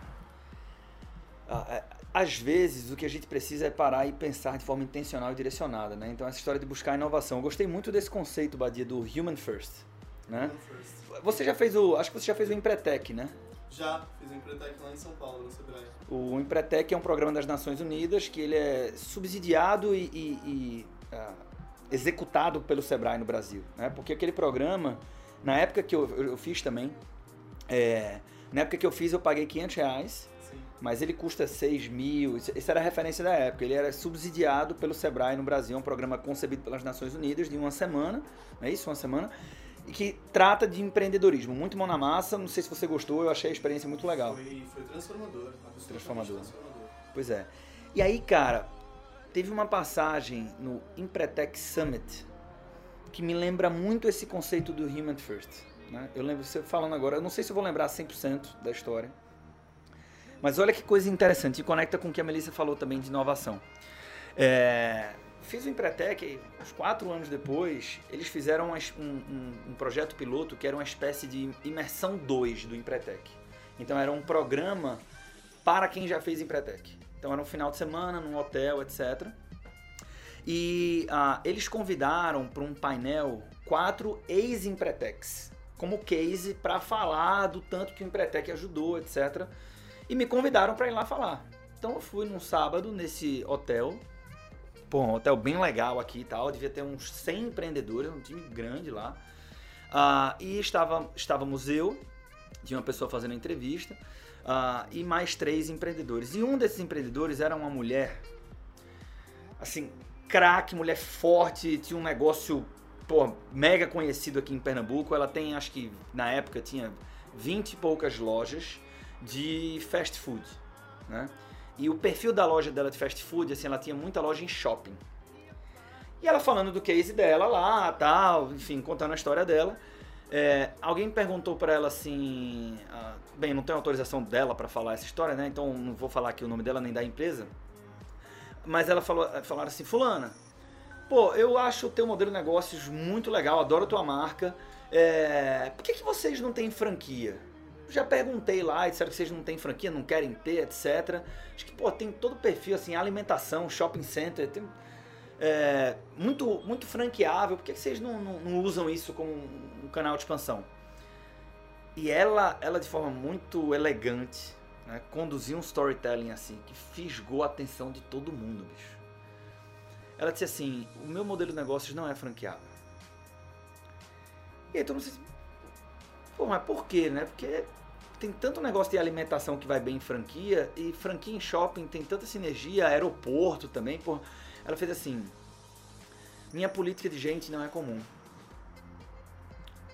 Às vezes o que a gente precisa é parar e pensar de forma intencional e direcionada, né? Então essa história de buscar inovação. Eu gostei muito desse conceito, Badia, do Human First, né? Human First. Você já fez o, acho que você já fez o Empretec, né? Já, fiz o Empretec lá em São Paulo, no Sebrae. O Empretec é um programa das Nações Unidas que ele é subsidiado e, e, e uh, executado pelo Sebrae no Brasil, né? Porque aquele programa, na época que eu, eu fiz também, é, na época que eu fiz eu paguei 500 reais, Sim. mas ele custa 6 mil, isso, era a referência da época, ele era subsidiado pelo Sebrae no Brasil, é um programa concebido pelas Nações Unidas de uma semana, não é isso? Uma semana, e que trata de empreendedorismo, muito mão na massa, não sei se você gostou, eu achei a experiência muito legal. Foi, foi transformador, transformador. transformador. Pois é. E aí, cara, teve uma passagem no Empretec Summit que me lembra muito esse conceito do Human First. Né? Eu lembro você falando agora, eu não sei se eu vou lembrar 100% da história, mas olha que coisa interessante, e conecta com o que a Melissa falou também de inovação. É, fiz o Empretec, uns quatro anos depois, eles fizeram um, um, um, projeto piloto que era uma espécie de imersão 2 do Empretec. Então era um programa para quem já fez Empretec. Então era um final de semana num hotel, etc. E ah, eles convidaram para um painel quatro ex-Empretex como case para falar do tanto que o Empretec ajudou, etc. E me convidaram para ir lá falar. Então eu fui num sábado nesse hotel. Pô, um hotel bem legal aqui e tal. Devia ter uns 100 empreendedores, um time grande lá. Ah, e estava, estávamos eu, tinha uma pessoa fazendo entrevista uh, e mais três empreendedores. E um desses empreendedores era uma mulher, assim, craque, mulher forte, tinha um negócio pô, mega conhecido aqui em Pernambuco. Ela tem, acho que na época tinha 20 e poucas lojas de fast food, né? E o perfil da loja dela de fast food, assim, ela tinha muita loja em shopping. E ela falando do case dela lá, tal, enfim, contando a história dela. É, alguém perguntou para ela assim, ah, bem, não tenho autorização dela para falar essa história, né? Então não vou falar aqui o nome dela nem da empresa. Mas ela falou, falaram assim, fulana, pô, eu acho o teu modelo de negócios muito legal, adoro a tua marca. É, por que, que vocês não têm franquia? Já perguntei lá, disseram que vocês não têm franquia, não querem ter, etc. Acho que, pô, tem todo o perfil, assim, alimentação, shopping center, tem é, muito, muito franqueável, por que vocês não, não, não, usam isso como um canal de expansão? E ela, ela de forma muito elegante, né, conduziu um storytelling assim, que fisgou a atenção de todo mundo, bicho. Ela disse assim, o meu modelo de negócios não é franqueável. E aí todo mundo disse, pô, mas por quê, né? Porque tem tanto negócio de alimentação que vai bem em franquia, e franquia em shopping tem tanta sinergia, aeroporto também, por ela fez assim: Minha política de gente não é comum.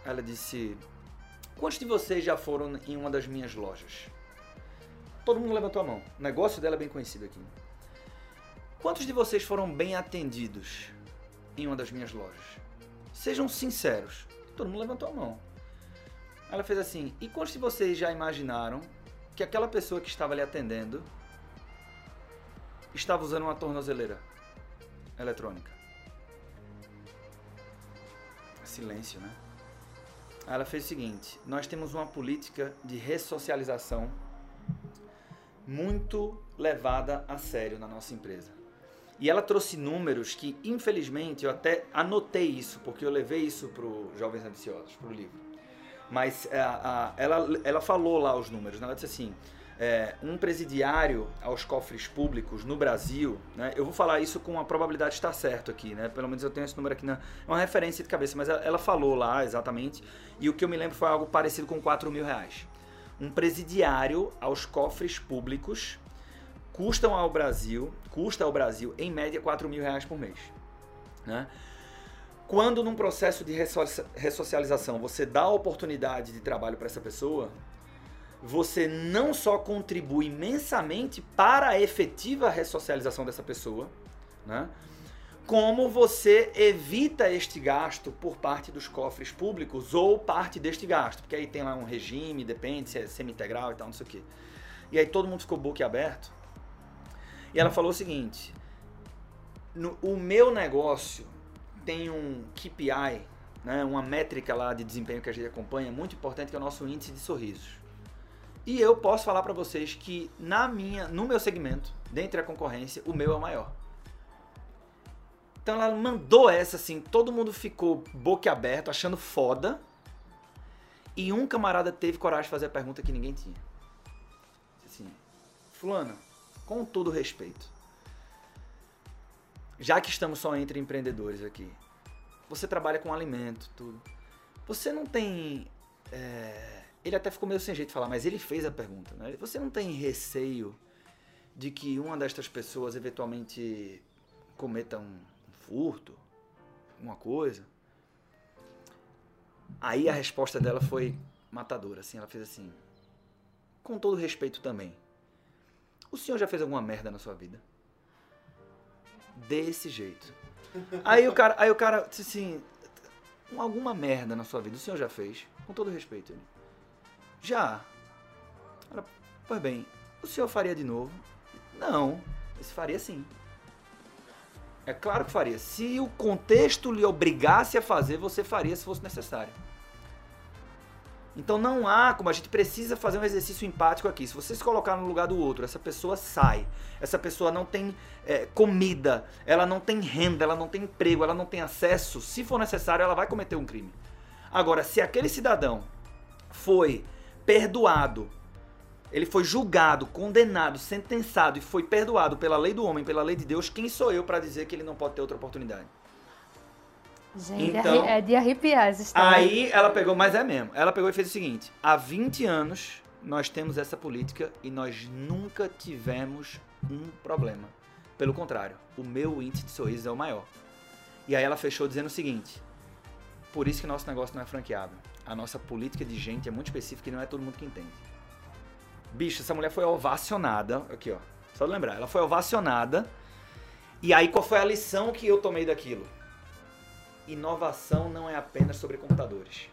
Ela disse: Quantos de vocês já foram em uma das minhas lojas? Todo mundo levantou a mão. O negócio dela é bem conhecido aqui. Quantos de vocês foram bem atendidos em uma das minhas lojas? Sejam sinceros. Todo mundo levantou a mão. Ela fez assim: E quantos de vocês já imaginaram que aquela pessoa que estava lhe atendendo estava usando uma tornozeleira? Eletrônica. Silêncio, né? ela fez o seguinte: nós temos uma política de ressocialização muito levada a sério na nossa empresa. E ela trouxe números que, infelizmente, eu até anotei isso, porque eu levei isso para o Jovens Ambiciosos, para o livro. Mas a, a, ela, ela falou lá os números, né? ela disse assim: é, um presidiário aos cofres públicos no Brasil, né, eu vou falar isso com a probabilidade de estar certo aqui, né, pelo menos eu tenho esse número aqui, na, é uma referência de cabeça, mas ela, ela falou lá exatamente, e o que eu me lembro foi algo parecido com 4 mil reais. Um presidiário aos cofres públicos custam ao Brasil, custa ao Brasil, em média, 4 mil reais por mês. Né? Quando num processo de ressocialização você dá a oportunidade de trabalho para essa pessoa, você não só contribui imensamente para a efetiva ressocialização dessa pessoa, né? como você evita este gasto por parte dos cofres públicos ou parte deste gasto, porque aí tem lá um regime, depende se é semi-integral e tal, não sei o quê. E aí todo mundo ficou boquiaberto. E ela falou o seguinte: no, o meu negócio tem um KPI, né, uma métrica lá de desempenho que a gente acompanha, muito importante, que é o nosso índice de sorrisos. E eu posso falar para vocês que na minha, no meu segmento, dentre a concorrência, o meu é o maior. Então ela mandou essa assim, todo mundo ficou boquiaberto, achando foda. E um camarada teve coragem de fazer a pergunta que ninguém tinha. Assim, fulano, com todo respeito, já que estamos só entre empreendedores aqui, você trabalha com alimento, tudo. Você não tem é, ele até ficou meio sem jeito de falar, mas ele fez a pergunta. Né? Você não tem receio de que uma destas pessoas eventualmente cometa um furto, alguma coisa? Aí a resposta dela foi matadora, assim, ela fez assim, com todo respeito também. O senhor já fez alguma merda na sua vida? Desse jeito. Aí o cara, aí o cara assim, alguma merda na sua vida, o senhor já fez? Com todo respeito. Ele, já. Ela, pois bem, o senhor faria de novo? Não, isso faria sim. É claro que faria. Se o contexto lhe obrigasse a fazer, você faria se fosse necessário. Então não há como a gente precisa fazer um exercício empático aqui. Se você se colocar no lugar do outro, essa pessoa sai. Essa pessoa não tem é, comida, ela não tem renda, ela não tem emprego, ela não tem acesso. Se for necessário, ela vai cometer um crime. Agora, se aquele cidadão foi perdoado. Ele foi julgado, condenado, sentenciado e foi perdoado pela lei do homem, pela lei de Deus. Quem sou eu para dizer que ele não pode ter outra oportunidade? Gente, então, é de arrepiar essa história. Aí ela pegou, mas é mesmo. Ela pegou e fez o seguinte: há 20 anos nós temos essa política e nós nunca tivemos um problema. Pelo contrário, o meu índice de sorrisos é o maior. E aí ela fechou dizendo o seguinte: por isso que nosso negócio não é franqueável a nossa política de gente é muito específica e não é todo mundo que entende. Bicho, essa mulher foi ovacionada. Aqui, ó. Só lembrar, ela foi ovacionada. E aí, qual foi a lição que eu tomei daquilo? Inovação não é apenas sobre computadores.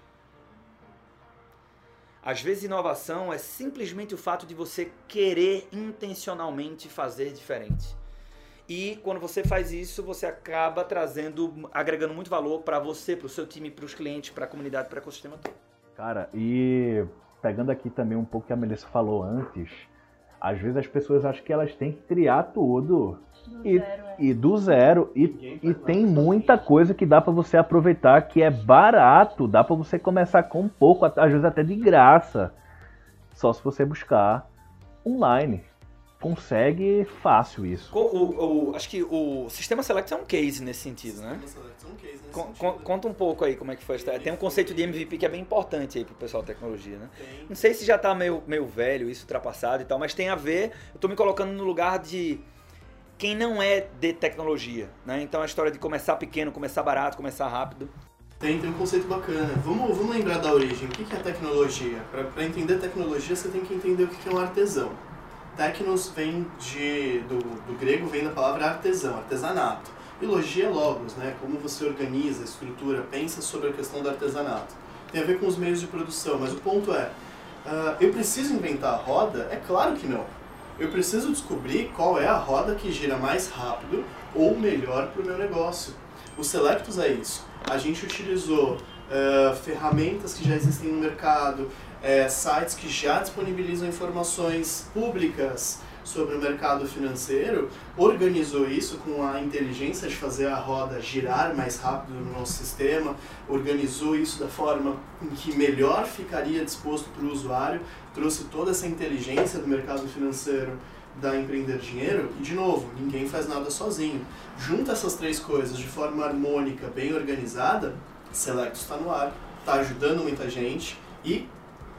Às vezes, inovação é simplesmente o fato de você querer intencionalmente fazer diferente. E quando você faz isso, você acaba trazendo, agregando muito valor para você, para o seu time, para os clientes, para a comunidade, para o ecossistema todo. Cara, e pegando aqui também um pouco que a Melissa falou antes, às vezes as pessoas acham que elas têm que criar tudo. Do e, zero, é. e do zero. E, e tem muita coisa que dá para você aproveitar que é barato, dá para você começar com um pouco, às vezes até de graça. Só se você buscar online consegue fácil isso. O, o, o, acho que o Sistema Select é um case nesse sentido, né? Sistema Select é um case nesse con, sentido. Con, conta um pouco aí como é que foi. Tem, tem um conceito de MVP que é bem importante aí pro pessoal da tecnologia, né? Tem. Não sei se já tá meio, meio velho, isso ultrapassado e tal, mas tem a ver, eu tô me colocando no lugar de quem não é de tecnologia, né? Então a história de começar pequeno, começar barato, começar rápido. Tem, tem um conceito bacana. Vamos, vamos lembrar da origem. O que é tecnologia? Para entender tecnologia, você tem que entender o que é um artesão. Tecnos vem de, do, do grego, vem da palavra artesão, artesanato. E logia é logos, né? Como você organiza, estrutura, pensa sobre a questão do artesanato. Tem a ver com os meios de produção, mas o ponto é, uh, eu preciso inventar a roda? É claro que não. Eu preciso descobrir qual é a roda que gira mais rápido ou melhor para o meu negócio. O Selectus é isso. A gente utilizou uh, ferramentas que já existem no mercado, é, sites que já disponibilizam informações públicas, sobre o mercado financeiro, organizou isso com a inteligência de fazer a roda girar mais rápido no nosso sistema, organizou isso da forma em que melhor ficaria disposto para o usuário, trouxe toda essa inteligência do mercado financeiro da Empreender Dinheiro e, de novo, ninguém faz nada sozinho. Junta essas três coisas de forma harmônica, bem organizada, Selectus está no ar, está ajudando muita gente e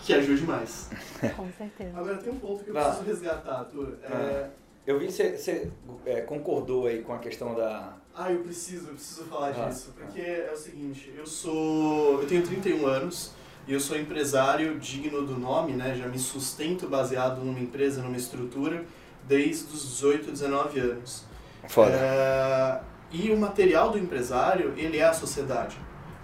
que ajude mais. Com certeza. Agora tem um ponto que eu preciso resgatar, Arthur. É... Eu vi que você, você é, concordou aí com a questão da. Ah, eu preciso, eu preciso falar Ah, disso. Porque é o seguinte, eu sou. Eu tenho 31 anos e eu sou empresário digno do nome, né? Já me sustento baseado numa empresa, numa estrutura, desde os 18, 19 anos. Foda. É, e o material do empresário, ele é a sociedade.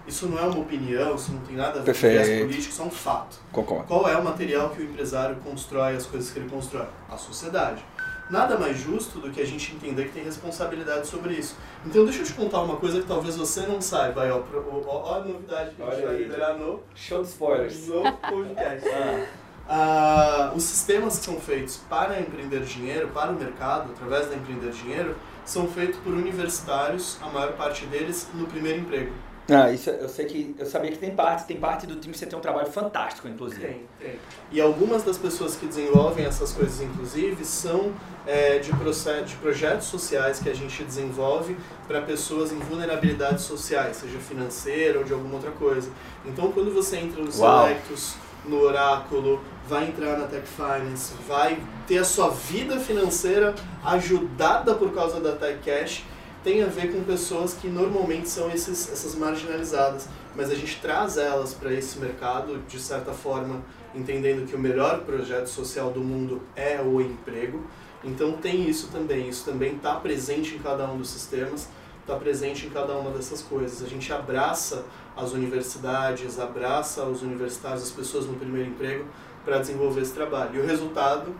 Isso não é uma opinião, isso não tem nada a ver com viés político, isso é um fato. Concordo. Qual é o material que o empresário constrói, as coisas que ele constrói? A sociedade. Nada mais justo do que a gente entender que tem responsabilidade sobre isso. Então deixa eu te contar uma coisa que talvez você não saiba. Aí, ó, ó, ó a novidade que a gente Olha vai aí. liberar no, Show de spoilers. no podcast. Ah, Ah, os sistemas que são feitos para empreender dinheiro, para o mercado, através da empreender dinheiro, são feitos por universitários, a maior parte deles no primeiro emprego. Ah, isso eu sei que. Eu sabia que tem parte, tem parte do time que você tem um trabalho fantástico, inclusive. Tem, tem. E algumas das pessoas que desenvolvem essas coisas, inclusive, são é, de, de projetos sociais que a gente desenvolve para pessoas em vulnerabilidades sociais, seja financeira ou de alguma outra coisa. Então, quando você entra no. Selectus, no Oráculo, vai entrar na Tech Finance, vai ter a sua vida financeira ajudada por causa da Tech Cash, tem a ver com pessoas que normalmente são esses, essas marginalizadas, mas a gente traz elas para esse mercado de certa forma, entendendo que o melhor projeto social do mundo é o emprego. Então tem isso também, isso também está presente em cada um dos sistemas, está presente em cada uma dessas coisas. A gente abraça as universidades, abraça os universitários, as pessoas no primeiro emprego para desenvolver esse trabalho. E o resultado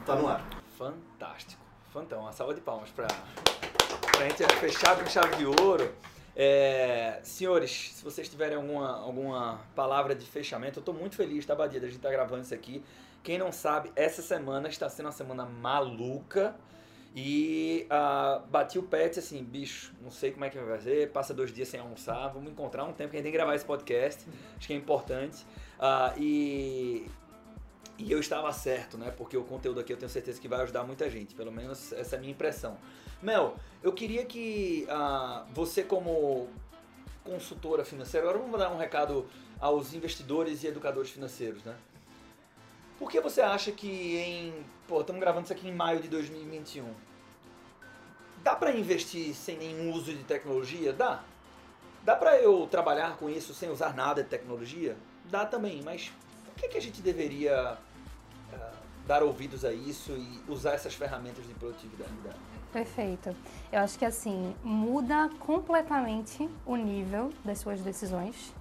está no ar. Fantástico. Fantão. Uma salva de palmas pra, pra gente fechar com chave de ouro. É, senhores, se vocês tiverem alguma, alguma palavra de fechamento, eu tô muito feliz, tá, Badia, da gente tá gravando isso aqui. Quem não sabe, essa semana está sendo uma semana maluca. E ah, bati o pet assim, bicho, não sei como é que vai fazer, passa dois dias sem almoçar, vamos encontrar um tempo que a gente tem que gravar esse podcast, acho que é importante. Ah, e, e eu estava certo, né? Porque o conteúdo aqui eu tenho certeza que vai ajudar muita gente, pelo menos essa é a minha impressão. Mel, eu queria que ah, você como consultora financeira, agora vamos dar um recado aos investidores e educadores financeiros, né? Por que você acha que em. Pô, estamos gravando isso aqui em maio de 2021. Dá para investir sem nenhum uso de tecnologia? Dá. Dá para eu trabalhar com isso sem usar nada de tecnologia? Dá também, mas por que, que a gente deveria ah, dar ouvidos a isso e usar essas ferramentas de produtividade? Perfeito. Eu acho que assim, muda completamente o nível das suas decisões,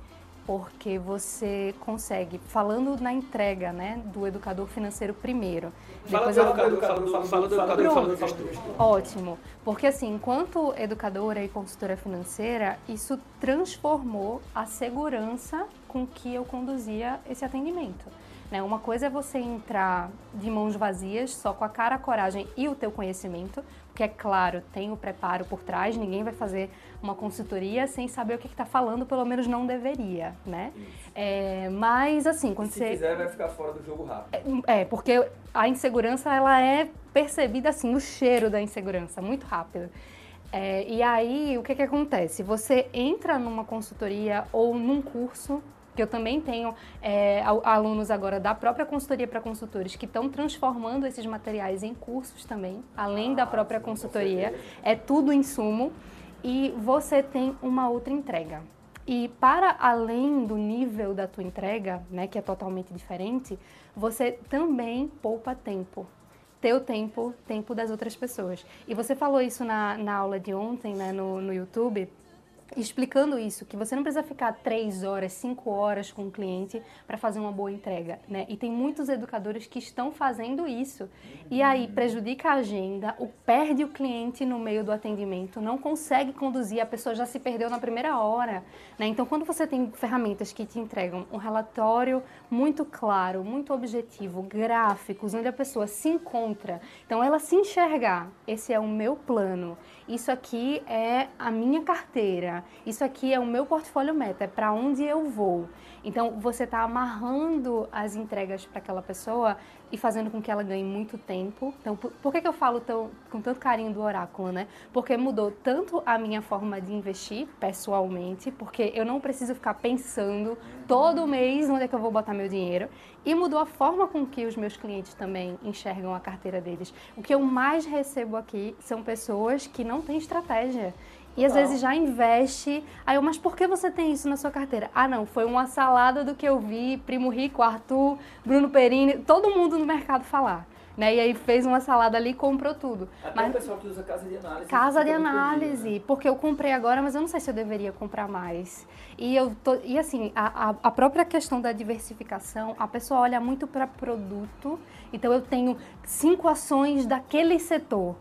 porque você consegue, falando na entrega, né, do educador financeiro primeiro. Fala do educador, fala do- fala do educador e fala do gestor. Ótimo, porque assim, enquanto educadora e consultora financeira, isso transformou a segurança com que eu conduzia esse atendimento. Né? Uma coisa é você entrar de mãos vazias, só com a cara, a coragem e o teu conhecimento, porque é claro, tem o preparo por trás, ninguém vai fazer uma consultoria sem saber o que está falando, pelo menos não deveria, né? É, mas assim, quando Se você... quiser, vai ficar fora do jogo rápido. É, porque a insegurança ela é percebida assim, o cheiro da insegurança, muito rápido. É, e aí, o que, que acontece? Você entra numa consultoria ou num curso, que eu também tenho é, al- alunos agora da própria consultoria para consultores que estão transformando esses materiais em cursos também, além da própria consultoria. É tudo insumo e você tem uma outra entrega. E para além do nível da tua entrega, né, que é totalmente diferente, você também poupa tempo. Teu tempo, tempo das outras pessoas. E você falou isso na, na aula de ontem, né, no, no YouTube, explicando isso, que você não precisa ficar três horas, cinco horas com o cliente para fazer uma boa entrega, né? E tem muitos educadores que estão fazendo isso. E aí prejudica a agenda, o perde o cliente no meio do atendimento, não consegue conduzir, a pessoa já se perdeu na primeira hora, né? Então, quando você tem ferramentas que te entregam um relatório muito claro, muito objetivo, gráficos, onde a pessoa se encontra, então ela se enxergar, esse é o meu plano, isso aqui é a minha carteira, isso aqui é o meu portfólio meta, é para onde eu vou. Então você está amarrando as entregas para aquela pessoa e fazendo com que ela ganhe muito tempo. Então, por, por que, que eu falo tão, com tanto carinho do oráculo, né? Porque mudou tanto a minha forma de investir pessoalmente, porque eu não preciso ficar pensando todo mês onde é que eu vou botar meu dinheiro, e mudou a forma com que os meus clientes também enxergam a carteira deles. O que eu mais recebo aqui são pessoas que não têm estratégia. E às vezes já investe. Aí eu, mas por que você tem isso na sua carteira? Ah, não, foi uma salada do que eu vi, Primo Rico, Arthur, Bruno Perini, todo mundo no mercado falar. Né? E aí fez uma salada ali e comprou tudo. Até mas, o pessoal que usa casa de análise. Casa de análise, né? porque eu comprei agora, mas eu não sei se eu deveria comprar mais. E eu tô, e assim, a, a, a própria questão da diversificação, a pessoa olha muito para produto. Então eu tenho cinco ações daquele setor.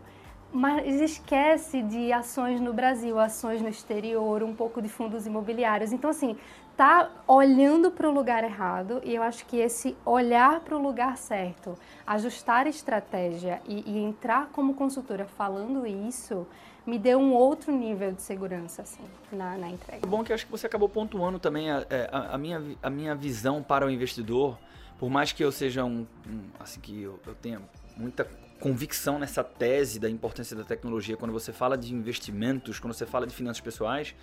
Mas esquece de ações no Brasil, ações no exterior, um pouco de fundos imobiliários. Então, assim, tá olhando para o lugar errado e eu acho que esse olhar para o lugar certo, ajustar a estratégia e, e entrar como consultora falando isso, me deu um outro nível de segurança, assim, na, na entrega. É bom que eu acho que você acabou pontuando também a, é, a- a minha, a minha visão para o investidor, por mais que eu seja um, um- assim que eu, eu tenha muita convicção nessa tese da importância da tecnologia quando você fala de investimentos, quando você fala de finanças pessoais,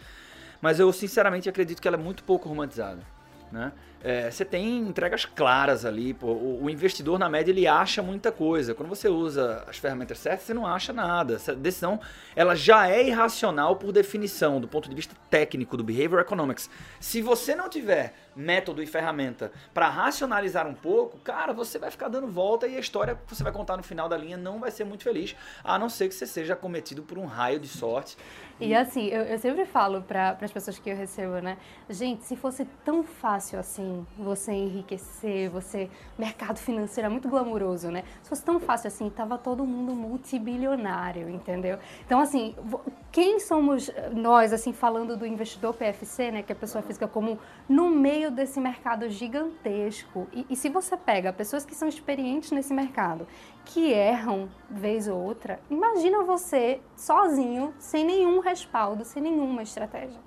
mas eu sinceramente acredito que ela é muito pouco romantizada. Né? É, você tem entregas claras ali, pô, o, o investidor na média ele acha muita coisa. Quando você usa as ferramentas certas, você não acha nada. Essa decisão ela já é irracional por definição, do ponto de vista técnico do behavior economics. Se você não tiver método e ferramenta para racionalizar um pouco, cara, você vai ficar dando volta e a história que você vai contar no final da linha não vai ser muito feliz, a não ser que você seja acometido por um raio de sorte. E assim, eu, eu sempre falo para as pessoas que eu recebo, né? Gente, se fosse tão fácil assim, você enriquecer, você. Mercado financeiro é muito glamuroso, né? Se fosse tão fácil assim, tava todo mundo multibilionário, entendeu? Então, assim, quem somos nós, assim, falando do investidor PFC, né? Que é a pessoa física comum, no meio desse mercado gigantesco. E, e se você pega pessoas que são experientes nesse mercado, que erram vez ou outra, imagina você sozinho, sem nenhum respaldo, sem nenhuma estratégia.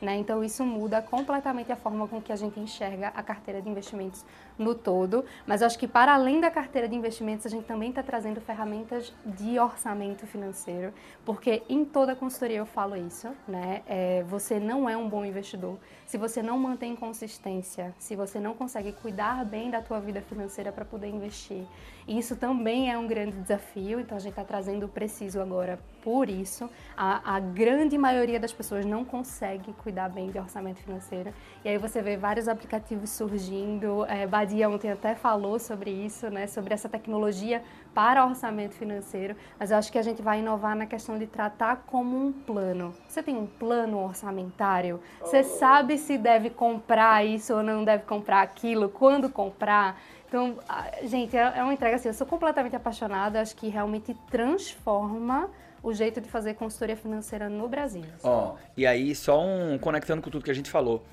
Né? Então isso muda completamente a forma com que a gente enxerga a carteira de investimentos no todo. Mas acho que para além da carteira de investimentos, a gente também está trazendo ferramentas de orçamento financeiro, porque em toda consultoria eu falo isso, né? É, você não é um bom investidor se você não mantém consistência, se você não consegue cuidar bem da tua vida financeira para poder investir. E isso também é um grande desafio, então a gente está trazendo o preciso agora por isso. A, a grande maioria das pessoas não consegue cuidar bem de orçamento financeiro. E aí você vê vários aplicativos surgindo. É, Badia ontem até falou sobre isso, né? Sobre essa tecnologia para orçamento financeiro. Mas eu acho que a gente vai inovar na questão de tratar como um plano. Você tem um plano orçamentário? Você sabe se deve comprar isso ou não deve comprar aquilo? Quando comprar? Então, a- gente, é é uma entrega assim, eu sou completamente apaixonada, acho que realmente transforma o jeito de fazer consultoria financeira no Brasil. Ó, e aí só um conectando com tudo que a gente falou.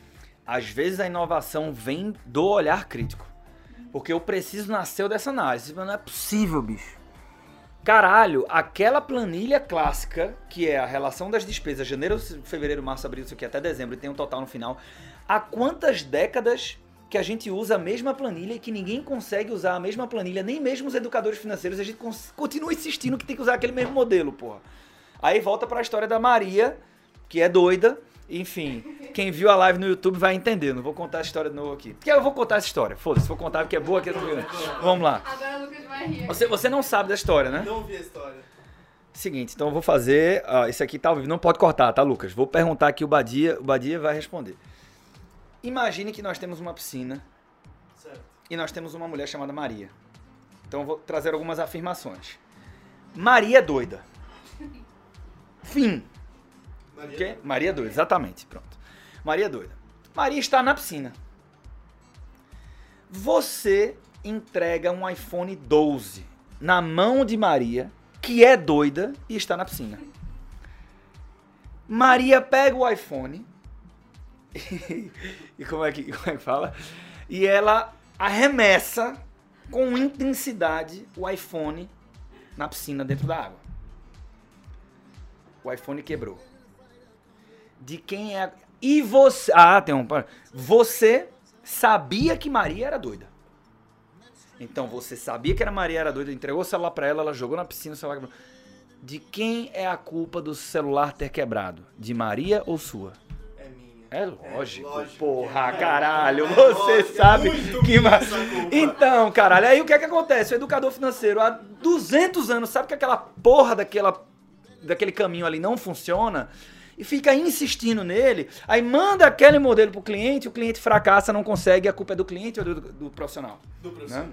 Às vezes a inovação vem do olhar crítico. Porque eu preciso nasceu dessa análise. Mas Não é possível, bicho. Caralho, aquela planilha clássica, que é a relação das despesas, janeiro, fevereiro, março, abril, isso aqui, até dezembro, e tem um total no final. Há quantas décadas que a gente usa a mesma planilha e que ninguém consegue usar a mesma planilha, nem mesmo os educadores financeiros, a gente continua insistindo que tem que usar aquele mesmo modelo, porra. Aí volta pra história da Maria, que é doida. Enfim, quem viu a live no YouTube vai entender. Não vou contar a história de novo aqui. Porque eu vou contar essa história. Foda-se, vou contar porque é boa aqui. Vamos lá. Agora o Lucas vai rir. Você, você não sabe da história, né? Não ouvi a história. Seguinte, então eu vou fazer. ó, esse aqui tá ao vivo. Não pode cortar, tá, Lucas? Vou perguntar aqui o Badia. O Badia vai responder. Imagine que nós temos uma piscina Certo. e nós temos uma mulher chamada Maria. Então eu vou trazer algumas afirmações. Maria é doida. Fim. Maria. Quê? Maria doida, exatamente. Pronto. Maria doida. Maria está na piscina. Você entrega um iPhone 12 na mão de Maria, que é doida e está na piscina. Maria pega o iPhone e como é que como é que fala? E ela arremessa com intensidade o iPhone na piscina dentro da água. O iPhone quebrou. De quem é a... E você. Ah, tem um. Você sabia que Maria era doida. Então você sabia que era Maria era doida, entregou o celular pra ela, ela jogou na piscina, o celular quebrou. De quem é a culpa do celular ter quebrado? De Maria ou sua? É minha. É lógico, lógico porra, que é. caralho, É você lógico, é sabe que... ma-. Então, caralho, aí o que é que acontece? O educador financeiro há 200 anos sabe que aquela porra daquela, daquele caminho ali não funciona e fica insistindo nele, aí manda aquele modelo pro cliente, o cliente fracassa, não consegue, a culpa é do cliente ou do, do profissional? Do profissional.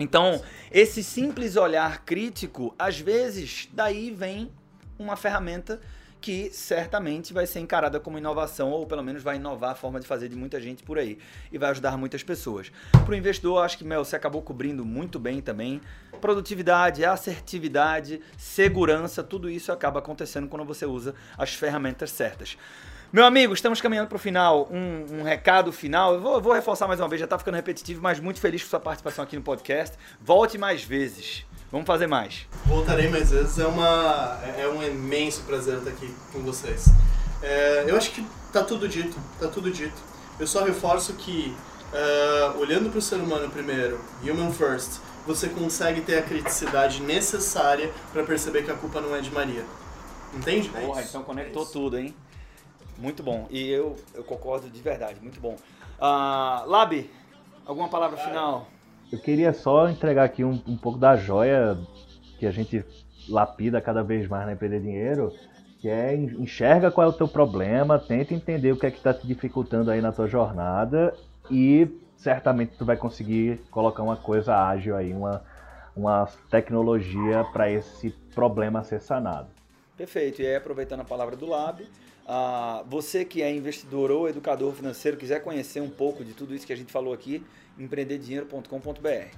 Então, esse simples olhar crítico, às vezes, daí vem uma ferramenta que certamente vai ser encarada como inovação, ou pelo menos vai inovar a forma de fazer de muita gente por aí e vai ajudar muitas pessoas. Para o investidor, acho que, Mel, você acabou cobrindo muito bem também. Produtividade, assertividade, segurança, tudo isso acaba acontecendo quando você usa as ferramentas certas. Meu amigo, estamos caminhando para o final. Um, um recado final. Eu vou, vou reforçar mais uma vez, já está ficando repetitivo, mas muito feliz com sua participação aqui no podcast. Volte mais vezes. Vamos fazer mais. Voltarei mais vezes, é, uma, é um imenso prazer estar aqui com vocês. É, eu acho que tá tudo dito, tá tudo dito. Eu só reforço que, é, olhando para o ser humano primeiro, human first, você consegue ter a criticidade necessária para perceber que a culpa não é de Maria. Entende? É Porra, isso, então é conectou isso. tudo, hein? Muito bom. E eu, eu concordo de verdade, muito bom. Ah, Labi, alguma palavra final? Eu queria só entregar aqui um, um pouco da joia que a gente lapida cada vez mais na Empreender Dinheiro, que é en- enxerga qual é o teu problema, tenta entender o que é que está te dificultando aí na tua jornada e certamente tu vai conseguir colocar uma coisa ágil aí, uma, uma tecnologia para esse problema ser sanado. Perfeito. E aí, aproveitando a palavra do Lab, ah, você que é investidor ou educador financeiro, quiser conhecer um pouco de tudo isso que a gente falou aqui, empreenderdinheiro.com.br.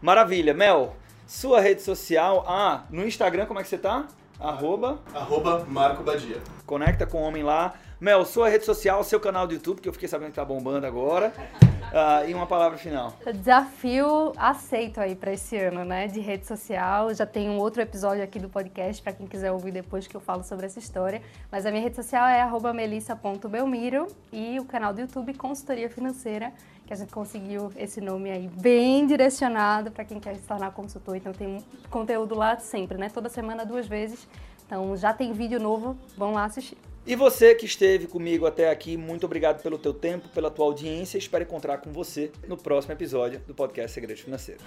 Maravilha. Mel, sua rede social. Ah, no Instagram, como é que você tá? Arroba, Arroba Marco Badia. conecta com o homem lá. Mel, sua rede social, seu canal do YouTube, que eu fiquei sabendo que tá bombando agora. Ah, e uma palavra final. Desafio aceito aí para esse ano, né? De rede social. Já tem um outro episódio aqui do podcast para quem quiser ouvir depois que eu falo sobre essa história. Mas a minha rede social é melissa.belmiro e o canal do YouTube Consultoria Financeira, que a gente conseguiu esse nome aí bem direcionado para quem quer se tornar consultor. Então tem conteúdo lá sempre, né? Toda semana, duas vezes. Então já tem vídeo novo, vão lá assistir. E você que esteve comigo até aqui, muito obrigado pelo teu tempo, pela tua audiência. Espero encontrar com você no próximo episódio do podcast Segredos Financeiros.